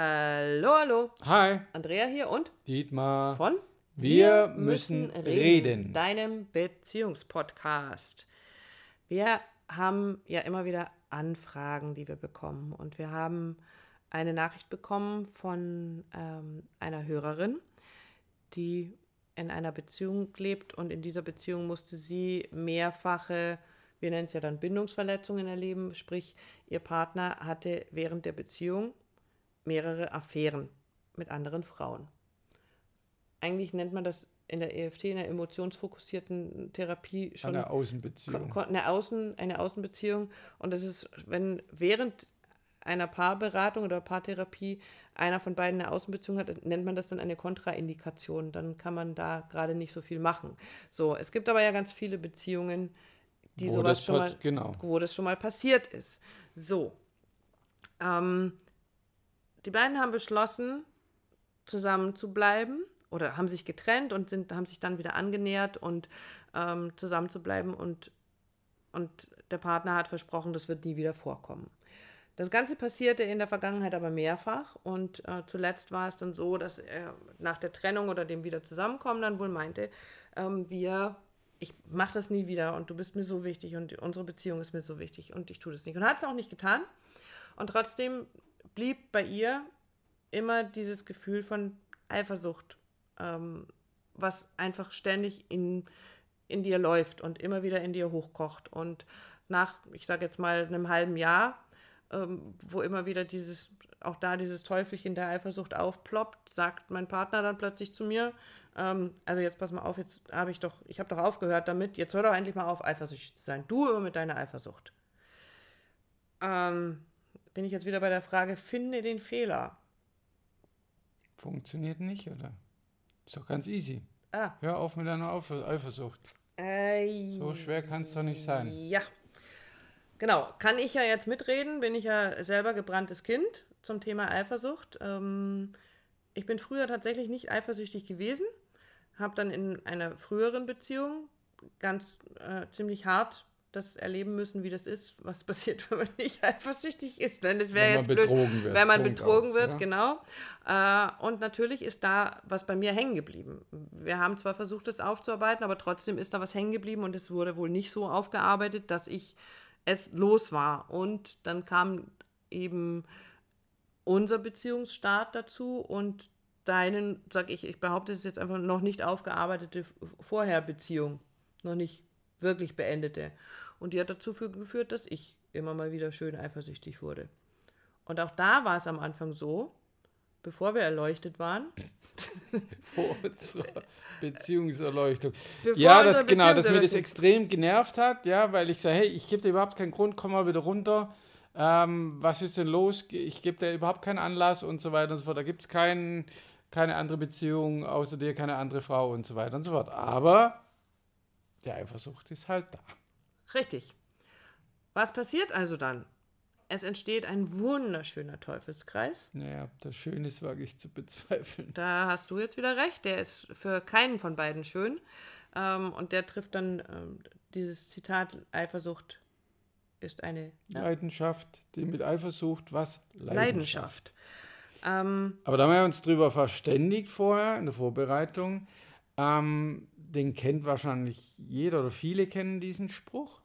Hallo, hallo. Hi, Andrea hier und Dietmar. von Wir müssen reden. Deinem Beziehungspodcast. Wir haben ja immer wieder Anfragen, die wir bekommen. Und wir haben eine Nachricht bekommen von ähm, einer Hörerin, die in einer Beziehung lebt und in dieser Beziehung musste sie mehrfache, wir nennen es ja dann Bindungsverletzungen erleben, sprich ihr Partner hatte während der Beziehung mehrere Affären mit anderen Frauen. Eigentlich nennt man das in der EFT, in der emotionsfokussierten Therapie schon Eine Außenbeziehung. Eine, Außen, eine Außenbeziehung. Und das ist, wenn während einer Paarberatung oder Paartherapie einer von beiden eine Außenbeziehung hat, nennt man das dann eine Kontraindikation. Dann kann man da gerade nicht so viel machen. So, es gibt aber ja ganz viele Beziehungen, die Wo sowas das schon mal, genau. wo das schon mal passiert ist. So. Ähm, die beiden haben beschlossen, zusammen zu bleiben oder haben sich getrennt und sind, haben sich dann wieder angenähert und ähm, zusammen zu bleiben und, und der Partner hat versprochen, das wird nie wieder vorkommen. Das Ganze passierte in der Vergangenheit aber mehrfach und äh, zuletzt war es dann so, dass er nach der Trennung oder dem wieder zusammenkommen dann wohl meinte, ähm, wir, ich mache das nie wieder und du bist mir so wichtig und unsere Beziehung ist mir so wichtig und ich tue das nicht. Und hat es auch nicht getan und trotzdem blieb bei ihr immer dieses Gefühl von Eifersucht, ähm, was einfach ständig in, in dir läuft und immer wieder in dir hochkocht. Und nach, ich sage jetzt mal, einem halben Jahr, ähm, wo immer wieder dieses, auch da dieses Teufelchen der Eifersucht aufploppt, sagt mein Partner dann plötzlich zu mir, ähm, also jetzt pass mal auf, jetzt habe ich doch, ich habe doch aufgehört damit, jetzt hör doch endlich mal auf, eifersüchtig zu sein. Du immer mit deiner Eifersucht. Ähm, bin ich jetzt wieder bei der Frage, finde den Fehler. Funktioniert nicht, oder? Ist doch ganz easy. Ah, Hör auf mit deiner Eifersucht. äh, So schwer kann es doch nicht sein. Ja. Genau, kann ich ja jetzt mitreden, bin ich ja selber gebranntes Kind zum Thema Eifersucht. Ähm, ich bin früher tatsächlich nicht eifersüchtig gewesen, habe dann in einer früheren Beziehung ganz äh, ziemlich hart das erleben müssen, wie das ist, was passiert, wenn man nicht eifersüchtig ist. Denn das wäre Wenn man jetzt blöd, betrogen wird. wenn man Punkt betrogen aus, wird, ja. genau. Äh, und natürlich ist da was bei mir hängen geblieben. Wir haben zwar versucht, das aufzuarbeiten, aber trotzdem ist da was hängen geblieben und es wurde wohl nicht so aufgearbeitet, dass ich es los war. Und dann kam eben unser Beziehungsstart dazu und deinen, sag ich, ich behaupte es ist jetzt einfach noch nicht aufgearbeitete Vorherbeziehung, noch nicht wirklich beendete. Und die hat dazu geführt, dass ich immer mal wieder schön eifersüchtig wurde. Und auch da war es am Anfang so, bevor wir erleuchtet waren, Vor unserer Beziehungserleuchtung. Bevor ja, das genau, dass mir das extrem genervt hat, ja, weil ich sage, hey, ich gebe dir überhaupt keinen Grund, komm mal wieder runter. Ähm, was ist denn los? Ich gebe dir überhaupt keinen Anlass und so weiter und so fort. Da gibt es kein, keine andere Beziehung außer dir, keine andere Frau und so weiter und so fort. Aber die Eifersucht ist halt da. Richtig. Was passiert also dann? Es entsteht ein wunderschöner Teufelskreis. Naja, ob das schön ist, wage ich zu bezweifeln. Da hast du jetzt wieder recht. Der ist für keinen von beiden schön. Ähm, und der trifft dann ähm, dieses Zitat: Eifersucht ist eine ja, Leidenschaft, die mit Eifersucht was? Leidenschaft. Ähm, Aber da haben wir uns drüber verständigt vorher in der Vorbereitung. Ähm, den kennt wahrscheinlich jeder oder viele kennen diesen Spruch.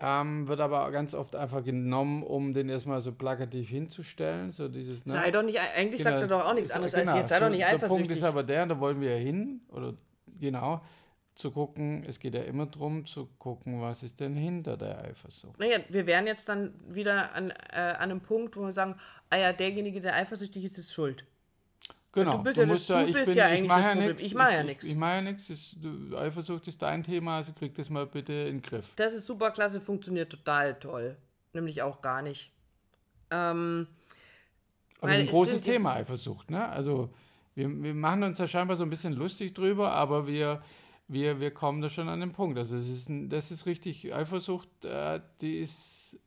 Ähm, wird aber ganz oft einfach genommen, um den erstmal so plakativ hinzustellen. So dieses, ne? sei doch nicht, eigentlich sagt er Genau, doch auch nichts ist- anderes genau, als jetzt, sei so, doch nicht Der Punkt eifersüchtig. ist aber der, da wollen wir ja hin, oder genau, zu gucken, es geht ja immer darum, zu gucken, was ist denn hinter der Eifersucht. Naja, wir wären jetzt dann wieder an, äh, an einem Punkt, wo wir sagen, ah ja, derjenige, der eifersüchtig ist, ist schuld. Genau, du bist ja das- musst du bist bin, ja ich eigentlich das ja Problem. nichts. Ich mach ja ich, nix. Ich, ich mache ja nichts. Eifersucht ist dein Thema, also krieg das mal bitte in den Griff. Das ist super klasse, funktioniert total toll. Nämlich auch gar nicht. Ähm, Aber es ist ein es großes die- Thema, Eifersucht. Ne? Also wir, wir machen uns da scheinbar so ein bisschen lustig drüber, aber wir, wir, wir kommen da schon an den Punkt. Also es ist ein, das ist richtig, Eifersucht, äh, die ist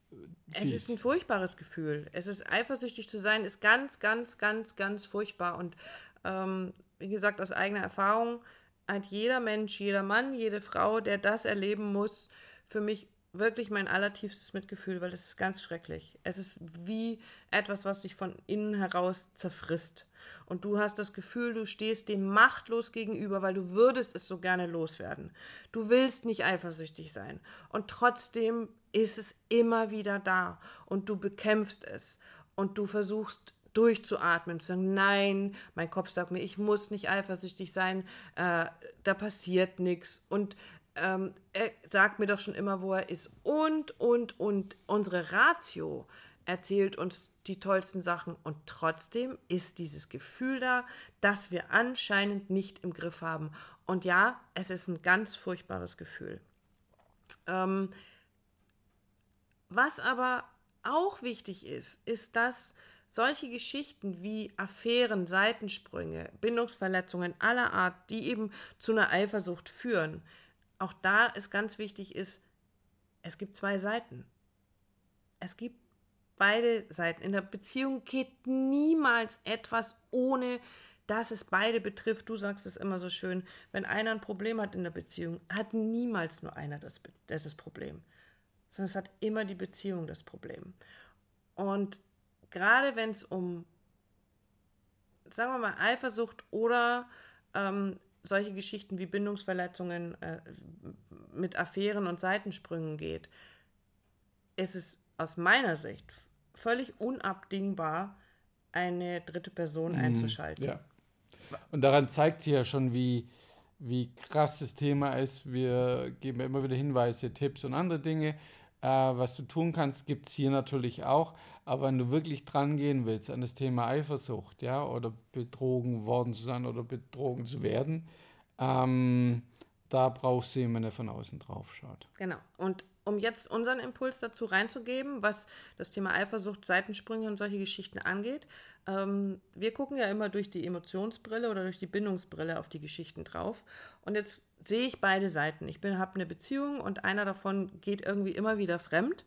Es fies. ist ein furchtbares Gefühl. Es ist eifersüchtig zu sein, ist ganz, ganz, ganz, ganz furchtbar. Und ähm, wie gesagt, aus eigener Erfahrung hat jeder Mensch, jeder Mann, jede Frau, der das erleben muss, für mich wirklich mein allertiefstes Mitgefühl, weil es ist ganz schrecklich. Es ist wie etwas, was sich von innen heraus zerfrisst. Und du hast das Gefühl, du stehst dem machtlos gegenüber, weil du würdest es so gerne loswerden. Du willst nicht eifersüchtig sein. Und trotzdem ist es immer wieder da. Und du bekämpfst es. Und du versuchst durchzuatmen, zu sagen, nein, mein Kopf sagt mir, ich muss nicht eifersüchtig sein, äh, da passiert nichts. Und ähm, er sagt mir doch schon immer, wo er ist. Und, und, und unsere Ratio erzählt uns die tollsten Sachen. Und trotzdem ist dieses Gefühl da, dass wir anscheinend nicht im Griff haben. Und ja, es ist ein ganz furchtbares Gefühl. Ähm, was aber auch wichtig ist, ist, dass solche Geschichten wie Affären, Seitensprünge, Bindungsverletzungen aller Art, die eben zu einer Eifersucht führen, auch da ist ganz wichtig ist, es gibt zwei Seiten. Es gibt beide Seiten. In der Beziehung geht niemals etwas ohne dass es beide betrifft. Du sagst es immer so schön, wenn einer ein Problem hat in der Beziehung, hat niemals nur einer das, das Problem, sondern es hat immer die Beziehung das Problem. Und gerade wenn es um, sagen wir mal, Eifersucht oder ähm, solche Geschichten wie Bindungsverletzungen äh, mit Affären und Seitensprüngen geht, ist es aus meiner Sicht völlig unabdingbar, eine dritte Person mhm, einzuschalten. Ja. Und daran zeigt sich ja schon, wie, wie krass das Thema ist. Wir geben immer wieder Hinweise, Tipps und andere Dinge. Äh, was du tun kannst, gibt es hier natürlich auch. Aber wenn du wirklich dran gehen willst an das Thema Eifersucht, ja, oder betrogen worden zu sein oder betrogen zu werden, ähm, da brauchst du jemanden, der von außen drauf schaut. Genau. Und um jetzt unseren Impuls dazu reinzugeben, was das Thema Eifersucht, Seitensprünge und solche Geschichten angeht, ähm, wir gucken ja immer durch die Emotionsbrille oder durch die Bindungsbrille auf die Geschichten drauf. Und jetzt sehe ich beide Seiten. Ich habe eine Beziehung und einer davon geht irgendwie immer wieder fremd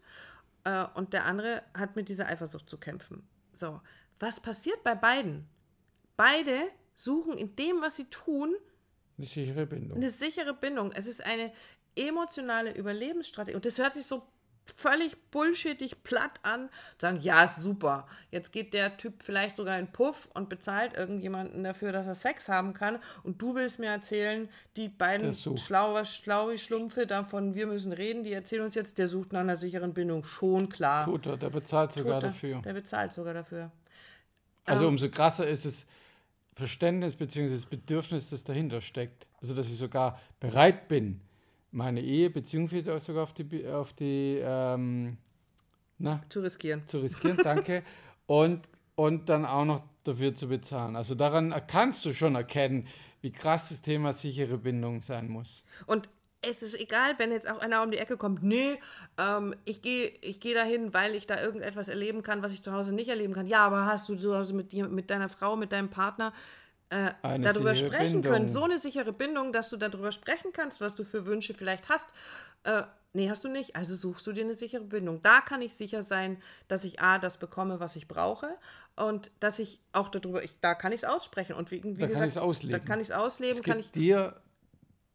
äh, und der andere hat mit dieser Eifersucht zu kämpfen. So, was passiert bei beiden? Beide suchen in dem, was sie tun, eine sichere Bindung. Eine sichere Bindung. Es ist eine emotionale Überlebensstrategie. Und das hört sich so völlig bullshittig platt an, sagen, ja, super. Jetzt geht der Typ vielleicht sogar in Puff und bezahlt irgendjemanden dafür, dass er Sex haben kann. Und du willst mir erzählen, die beiden schlaue, schlaue Schlumpfe davon, wir müssen reden, die erzählen uns jetzt, der sucht nach einer sicheren Bindung. Schon klar. Tut er, der bezahlt sogar er, dafür. Der bezahlt sogar dafür. Also ähm, umso krasser ist es Verständnis bzw. das Bedürfnis, das dahinter steckt. Also dass ich sogar bereit bin, meine Ehe, Beziehung vielleicht sogar auf die, auf die ähm, na, zu riskieren. Zu riskieren, danke. und, und dann auch noch dafür zu bezahlen. Also daran kannst du schon erkennen, wie krass das Thema sichere Bindung sein muss. Und es ist egal, wenn jetzt auch einer um die Ecke kommt, nee, ähm, ich gehe ich geh dahin, weil ich da irgendetwas erleben kann, was ich zu Hause nicht erleben kann. Ja, aber hast du zu Hause mit, dir, mit deiner Frau, mit deinem Partner äh, darüber sprechen Bindung. können. So eine sichere Bindung, dass du darüber sprechen kannst, was du für Wünsche vielleicht hast. Äh, nee, hast du nicht. Also suchst du dir eine sichere Bindung. Da kann ich sicher sein, dass ich A, das bekomme, was ich brauche und dass ich auch darüber, ich, da kann ich es aussprechen. Und wie, wie da gesagt, kann ich es ausleben. Da kann ich es ausleben. Es gibt kann ich dir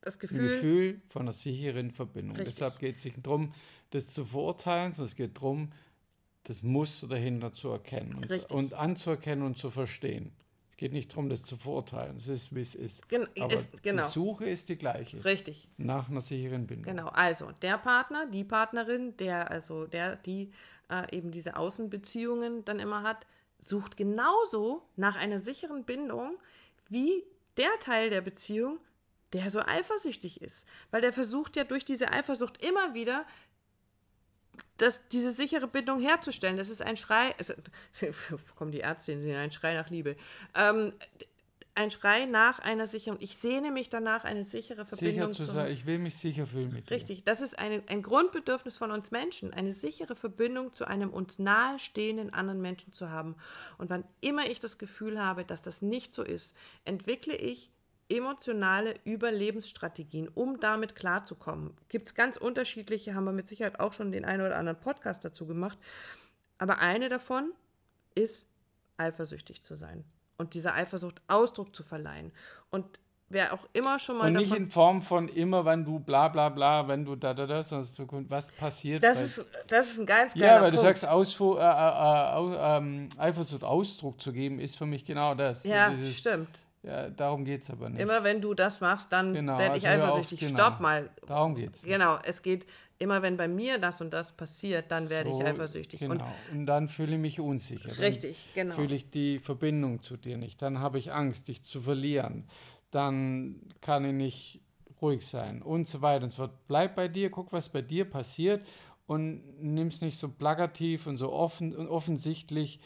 das Gefühl, Gefühl von einer sicheren Verbindung. Richtig. Deshalb geht es nicht darum, das zu verurteilen, sondern es geht darum, das Muster dahinter zu erkennen und, und anzuerkennen und zu verstehen geht nicht darum, das zu verurteilen. Es ist, wie es ist. Gen Aber ist, genau. die Suche ist die gleiche. Richtig. Nach einer sicheren Bindung. Genau. Also der Partner, die Partnerin, der, also der, die äh, eben diese Außenbeziehungen dann immer hat, sucht genauso nach einer sicheren Bindung wie der Teil der Beziehung, der so eifersüchtig ist. Weil der versucht ja durch diese Eifersucht immer wieder das, diese sichere Bindung herzustellen. Das ist ein Schrei, also, kommen die Ärztinnen, ein Schrei nach Liebe. Ähm, ein Schrei nach einer sicheren, ich sehne mich danach, eine sichere Verbindung sicher zu sein. Ich will mich sicher fühlen mit Richtig, dir. das ist eine, ein Grundbedürfnis von uns Menschen, eine sichere Verbindung zu einem uns nahestehenden anderen Menschen zu haben. Und wann immer ich das Gefühl habe, dass das nicht so ist, entwickle ich emotionale Überlebensstrategien, um damit klarzukommen. Gibt es ganz unterschiedliche, haben wir mit Sicherheit auch schon den einen oder anderen Podcast dazu gemacht. Aber eine davon ist, eifersüchtig zu sein und dieser Eifersucht Ausdruck zu verleihen. Und wer auch immer schon mal Und nicht in Form von immer, wenn du bla bla bla, wenn du da da da, sondern so, was passiert. das ist, das ist ein ganz geiler ja, weil du Punkt. sagst, Ausfu äh, äh, äh, ähm, Eifersucht Ausdruck zu geben, ist für mich genau das. ja, Dieses, stimmt. Ja darum geht es aber nicht. Immer wenn du das machst, dann Genau, werde ich also eifersüchtig. genau. Stopp mal. darum geht es. Genau, es geht immer, wenn bei mir das und das passiert, dann werde ich So, eifersüchtig. Genau. Und Und, dann fühle ich mich unsicher. Dann richtig, genau. fühle ich die Verbindung zu dir nicht. Dann habe ich Angst, dich zu verlieren. Dann kann ich nicht ruhig sein und so weiter und so fort. Bleib bei dir, guck, was bei dir passiert und nimm es nicht so plakativ und so offen und offensichtlich.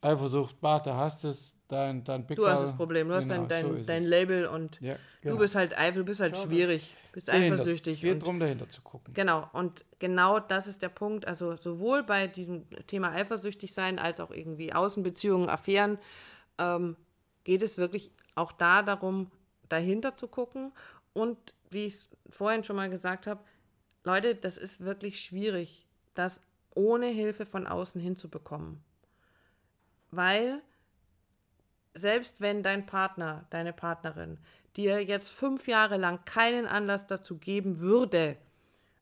Eifersucht, warte, hast es, dein, dein Du hast das Problem, du hast Genau, dein, dein, so dein. Label und Ja, du genau. bist halt eifer, du bist halt Schau, schwierig, bist dahinter. eifersüchtig. Es geht darum, dahinter zu gucken. Genau, und genau das ist der Punkt. Also sowohl bei diesem Thema eifersüchtig sein als auch irgendwie Außenbeziehungen, Affären, ähm, geht es wirklich auch da darum, dahinter zu gucken. Und wie ich es vorhin schon mal gesagt habe, Leute, das ist wirklich schwierig, das ohne Hilfe von außen hinzubekommen. Weil selbst wenn dein Partner, deine Partnerin dir jetzt fünf Jahre lang keinen Anlass dazu geben würde,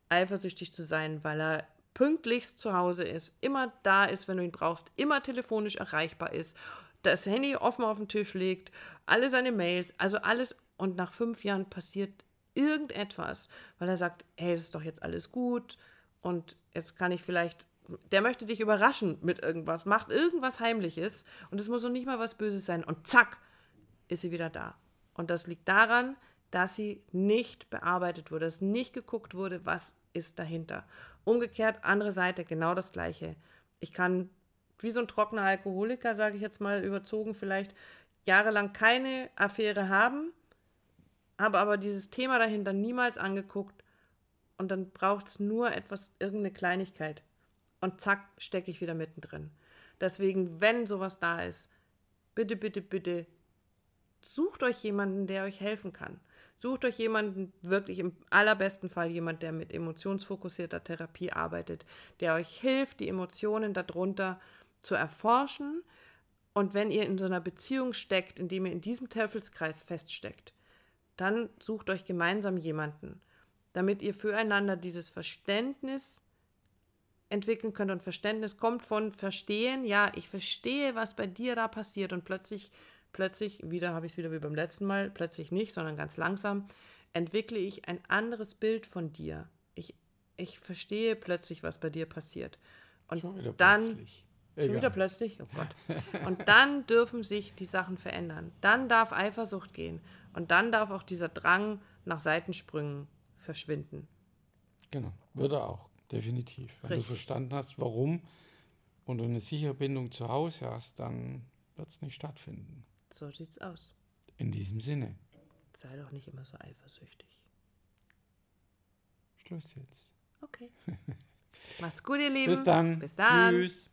eifersüchtig zu sein, weil er pünktlichst zu Hause ist, immer da ist, wenn du ihn brauchst, immer telefonisch erreichbar ist, das Handy offen auf den Tisch legt, alle seine Mails, also alles und nach fünf Jahren passiert irgendetwas, weil er sagt, hey, das ist doch jetzt alles gut und jetzt kann ich vielleicht, der möchte dich überraschen mit irgendwas, macht irgendwas Heimliches und es muss noch nicht mal was Böses sein und zack, ist sie wieder da. Und das liegt daran, dass sie nicht bearbeitet wurde, dass nicht geguckt wurde, was ist dahinter. Umgekehrt, andere Seite, genau das Gleiche. Ich kann, wie so ein trockener Alkoholiker, sage ich jetzt mal überzogen, vielleicht jahrelang keine Affäre haben, habe aber dieses Thema dahinter niemals angeguckt und dann braucht es nur etwas, irgendeine Kleinigkeit. Und zack, stecke ich wieder mittendrin. Deswegen, wenn sowas da ist, bitte, bitte, bitte sucht euch jemanden, der euch helfen kann. Sucht euch jemanden, wirklich im allerbesten Fall jemand, der mit emotionsfokussierter Therapie arbeitet, der euch hilft, die Emotionen darunter zu erforschen. Und wenn ihr in so einer Beziehung steckt, in dem ihr in diesem Teufelskreis feststeckt, dann sucht euch gemeinsam jemanden, damit ihr füreinander dieses Verständnis entwickeln könnt. Und Verständnis kommt von Verstehen, ja, ich verstehe, was bei dir da passiert und plötzlich, plötzlich, wieder habe ich es wieder wie beim letzten Mal, plötzlich nicht, sondern ganz langsam, entwickle ich ein anderes Bild von dir. Ich, ich verstehe plötzlich, was bei dir passiert. Und dann plötzlich. Schon wieder plötzlich? Oh Gott. Und dann dürfen sich die Sachen verändern. Dann darf Eifersucht gehen. Und dann darf auch dieser Drang nach Seitensprüngen verschwinden. Genau, würde auch, definitiv. Wenn Richtig. du verstanden hast, warum und du eine sichere Bindung zu Hause hast, dann wird es nicht stattfinden. So sieht's aus. In diesem Sinne. Sei doch nicht immer so eifersüchtig. Schluss jetzt. Okay. Macht's gut, ihr Lieben. Bis dann. Bis dann. Tschüss.